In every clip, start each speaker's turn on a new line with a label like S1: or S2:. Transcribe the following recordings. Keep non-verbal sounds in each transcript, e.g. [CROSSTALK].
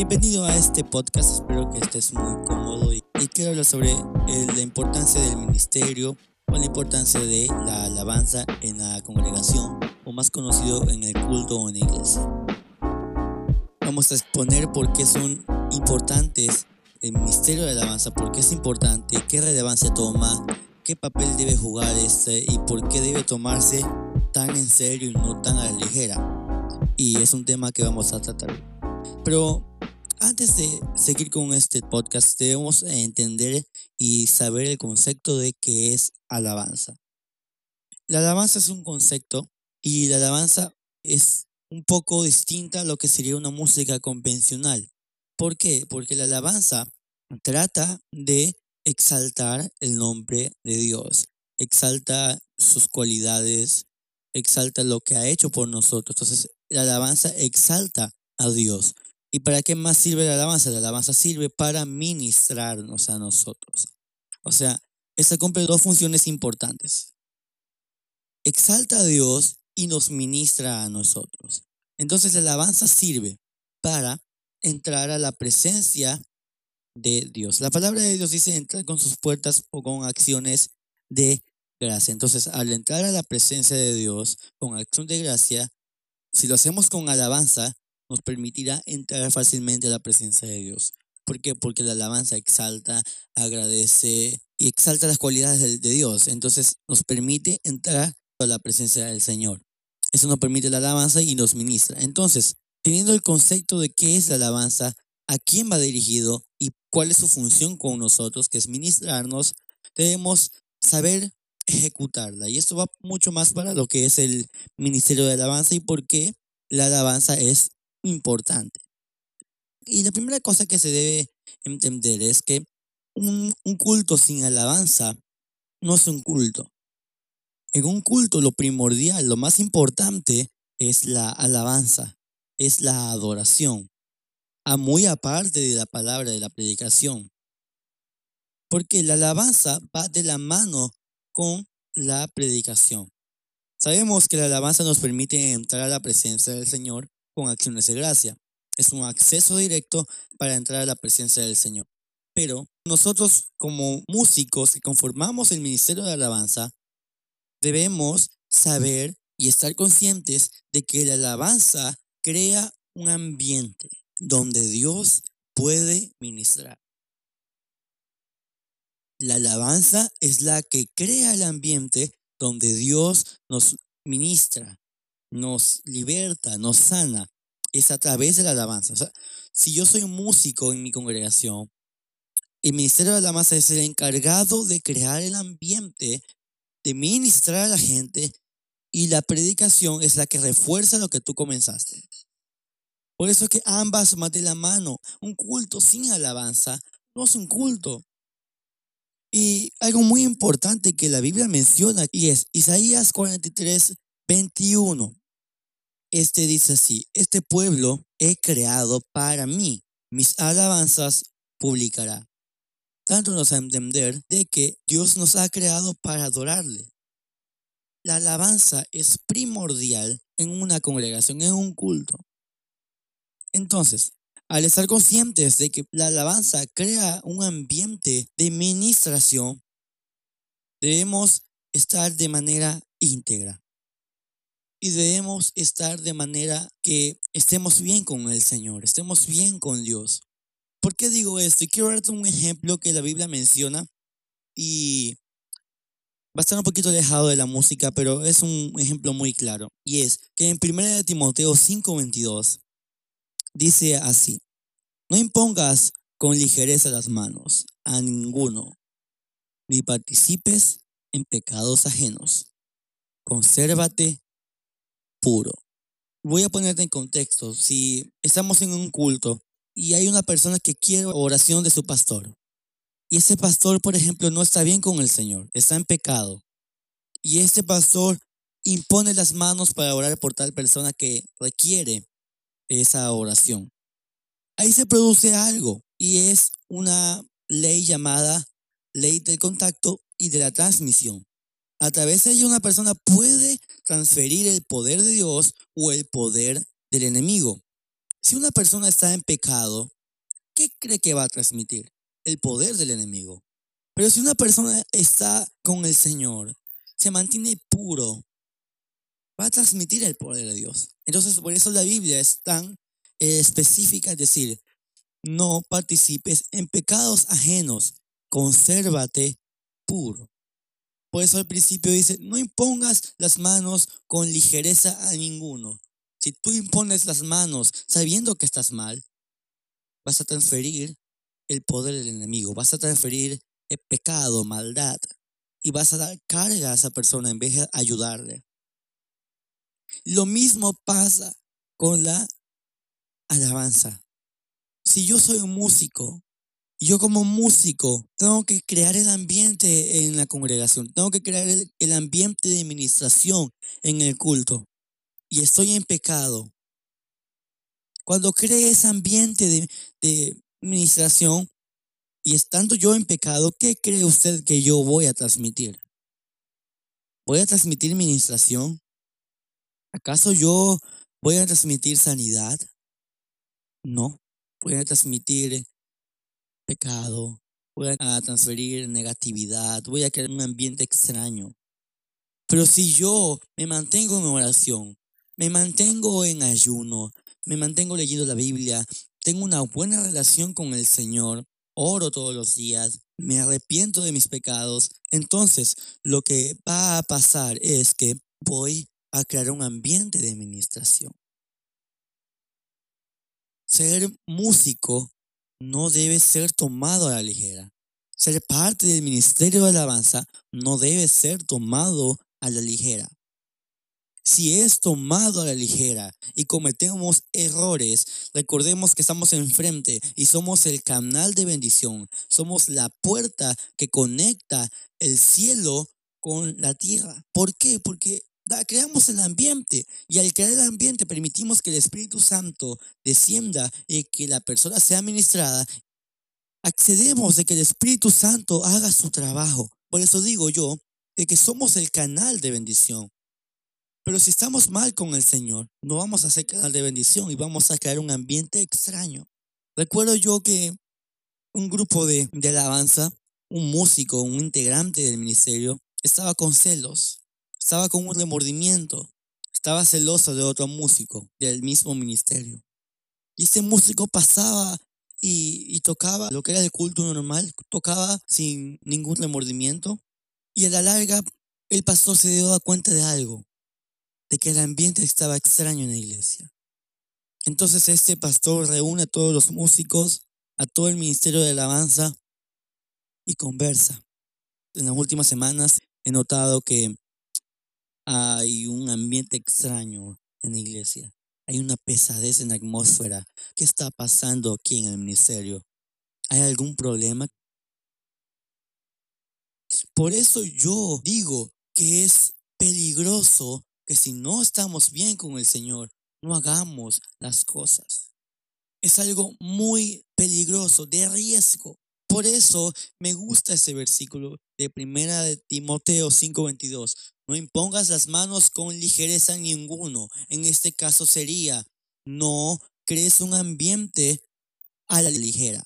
S1: Bienvenido a este podcast, espero que estés muy cómodo y, quiero hablar sobre eh, la importancia del ministerio o la importancia de la alabanza en la congregación o más conocido en el culto o en la iglesia. Vamos a exponer por qué son importantes el ministerio de alabanza, por qué es importante, qué relevancia toma, qué papel debe jugar este y por qué debe tomarse tan en serio y no tan a la ligera. Y es un tema que vamos a tratar. Pero antes de seguir con este podcast, debemos entender y saber el concepto de qué es alabanza. La alabanza es un concepto y la alabanza es un poco distinta a lo que sería una música convencional. ¿Por qué? Porque la alabanza trata de exaltar el nombre de Dios, exalta sus cualidades, exalta lo que ha hecho por nosotros. Entonces, la alabanza exalta a Dios. ¿Y para qué más sirve la alabanza? La alabanza sirve para ministrarnos a nosotros. O sea, esta cumple dos funciones importantes. Exalta a Dios y nos ministra a nosotros. Entonces la alabanza sirve para entrar a la presencia de Dios. La palabra de Dios dice entrar con sus puertas o con acciones de gracia. Entonces, al entrar a la presencia de Dios con acción de gracia, si lo hacemos con alabanza, nos permitirá entrar fácilmente a la presencia de Dios. ¿Por qué? Porque la alabanza exalta, agradece y exalta las cualidades de, Dios. Entonces nos permite entrar a la presencia del Señor. Eso nos permite la alabanza y nos ministra. Entonces, teniendo el concepto de qué es la alabanza, a quién va dirigido y cuál es su función con nosotros, que es ministrarnos, debemos saber ejecutarla. Y esto va mucho más para lo que es el ministerio de alabanza y por qué la alabanza es importante. Y la primera cosa que se debe entender es que un, un culto sin alabanza no es un culto. En un culto lo primordial, lo más importante es la alabanza, es la adoración, a muy aparte de la palabra de la predicación. Porque la alabanza va de la mano con la predicación. Sabemos que la alabanza nos permite entrar a la presencia del Señor con acciones de gracia. Es un acceso directo para entrar a la presencia del Señor. Pero nosotros como músicos que conformamos el ministerio de alabanza, debemos saber y estar conscientes de que la alabanza crea un ambiente donde Dios puede ministrar. La alabanza es la que crea el ambiente donde Dios nos ministra, nos liberta, nos sana. Es a través de la alabanza. Si yo soy músico en mi congregación, el ministerio de alabanza es el encargado de crear el ambiente, de ministrar a la gente y la predicación es la que refuerza lo que tú comenzaste. Por eso es que ambas van de la mano. Un culto sin alabanza no es un culto. Y algo muy importante que la Biblia menciona y es Isaías 43, 21. Este dice así, este pueblo he creado para mí, mis alabanzas publicará. Tanto nos entender de que Dios nos ha creado para adorarle. La alabanza es primordial en una congregación, en un culto. Entonces, al estar conscientes de que la alabanza crea un ambiente de ministración, debemos estar de manera íntegra. Y debemos estar de manera que estemos bien con el Señor, estemos bien con Dios. ¿Por qué digo esto? Y quiero darte un ejemplo que la Biblia menciona y va a estar un poquito alejado de la música, pero es un ejemplo muy claro. Y es que en 1 Timoteo 5:22 dice así, no impongas con ligereza las manos a ninguno, ni participes en pecados ajenos. Consérvate puro. Voy a ponerte en contexto. Si estamos en un culto y hay una persona que quiere oración de su pastor, y ese pastor, por ejemplo, no está bien con el Señor, está en pecado, y este pastor impone las manos para orar por tal persona que requiere esa oración. Ahí se produce algo y es una ley llamada ley del contacto y de la transmisión. A través de ella una persona puede transferir el poder de Dios o el poder del enemigo. Si una persona está en pecado, ¿qué cree que va a transmitir? El poder del enemigo. Pero si una persona está con el Señor, se mantiene puro, va a transmitir el poder de Dios. Entonces, por eso la Biblia es tan eh, específica, es decir, no participes en pecados ajenos, consérvate puro. Por eso al principio dice, no impongas las manos con ligereza a ninguno. Si tú impones las manos sabiendo que estás mal, vas a transferir el poder del enemigo, vas a transferir el pecado, maldad, y vas a dar carga a esa persona en vez de ayudarle. Lo mismo pasa con la alabanza. Si yo soy un músico, yo como músico tengo que crear el ambiente en la congregación, tengo que crear el, ambiente de administración en el culto. Y estoy en pecado. Cuando cree ese ambiente de, de administración y estando yo en pecado, ¿qué cree usted que yo voy a transmitir? ¿Voy a transmitir administración? ¿Acaso yo voy a transmitir sanidad? No, voy a transmitir pecado, voy a transferir negatividad, voy a crear un ambiente extraño. Pero si yo me mantengo en oración, me mantengo en ayuno, me mantengo leyendo la Biblia, tengo una buena relación con el Señor, oro todos los días, me arrepiento de mis pecados, entonces lo que va a pasar es que voy a crear un ambiente de administración. Ser músico no debe ser tomado a la ligera. Ser parte del ministerio de alabanza no debe ser tomado a la ligera. Si es tomado a la ligera y cometemos errores, recordemos que estamos enfrente y somos el canal de bendición. Somos la puerta que conecta el cielo con la tierra. ¿Por qué? Porque creamos el ambiente y al crear el ambiente permitimos que el Espíritu Santo descienda y que la persona sea ministrada. Accedemos de que el Espíritu Santo haga su trabajo. Por eso digo yo de que somos el canal de bendición. Pero si estamos mal con el Señor, no vamos a ser canal de bendición y vamos a crear un ambiente extraño. Recuerdo yo que un grupo de, de alabanza, un músico, un integrante del ministerio, estaba con celos estaba con un remordimiento, estaba celoso de otro músico del mismo ministerio. Y ese músico pasaba y, tocaba lo que era el culto normal, tocaba sin ningún remordimiento. Y a la larga, el pastor se dio cuenta de algo, de que el ambiente estaba extraño en la iglesia. Entonces este pastor reúne a todos los músicos, a todo el ministerio de alabanza y conversa. En las últimas semanas he notado que hay un ambiente extraño en la iglesia. Hay una pesadez en la atmósfera. ¿Qué está pasando aquí en el ministerio? ¿Hay algún problema? Por eso yo digo que es peligroso que si no estamos bien con el Señor, no hagamos las cosas. Es algo muy peligroso, de riesgo. Por eso me gusta ese versículo de primera de Timoteo 5:22. No impongas las manos con ligereza ninguno. En este caso sería, no crees un ambiente a la ligera.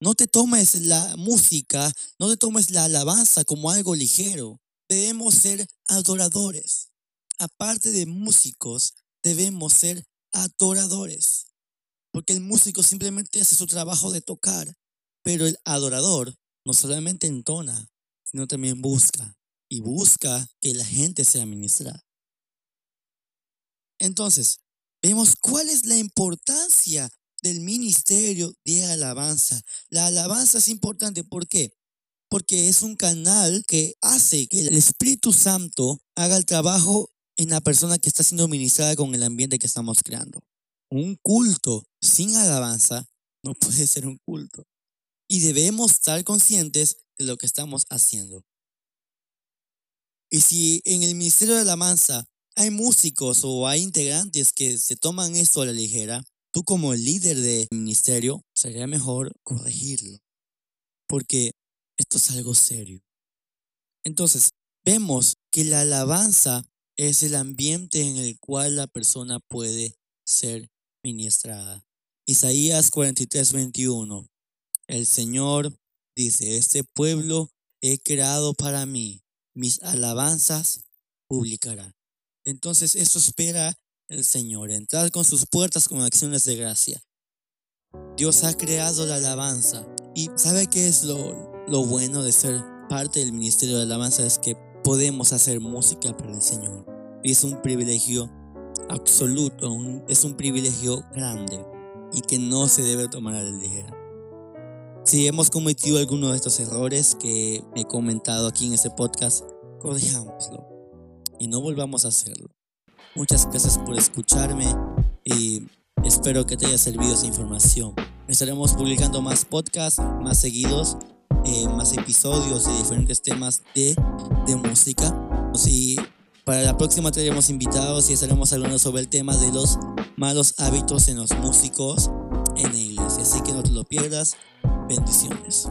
S1: No te tomes la música, no te tomes la alabanza como algo ligero. Debemos ser adoradores. Aparte de músicos, debemos ser adoradores. Porque el músico simplemente hace su trabajo de tocar, pero el adorador no solamente entona, sino también busca y busca que la gente sea ministrada. Entonces, vemos cuál es la importancia del ministerio de alabanza. La alabanza es importante, ¿por qué? Porque es un canal que hace que el Espíritu Santo haga el trabajo en la persona que está siendo ministrada con el ambiente que estamos creando. Un culto sin alabanza no [LAUGHS] puede ser un culto. Y debemos estar conscientes de lo que estamos haciendo. Y si en el Ministerio de la Mansa hay músicos o hay integrantes que se toman esto a la ligera, tú como líder del ministerio, sería mejor corregirlo. Porque esto es algo serio. Entonces, vemos que la alabanza es el ambiente en el cual la persona puede ser ministrada. Isaías 43, 21. El Señor dice, este pueblo he creado para mí, mis alabanzas publicará. Entonces eso espera el Señor, entrar con sus puertas con acciones de gracia. Dios ha creado la alabanza y ¿sabe qué es lo, lo bueno de ser parte del ministerio de alabanza? Es que podemos hacer música para el Señor. Y es un privilegio absoluto, es un privilegio grande y que no se debe tomar a la ligera. Si hemos cometido alguno de estos errores que he comentado aquí en este podcast, corrijámoslo y no volvamos a hacerlo. Muchas gracias por escucharme y espero que te haya servido esa información. Estaremos publicando más podcasts más seguidos, eh, más episodios de diferentes temas de, de música. Si para la próxima tendremos invitados y estaremos hablando sobre el tema de los malos hábitos en los músicos en la iglesia. Así que no te lo pierdas. Bendiciones.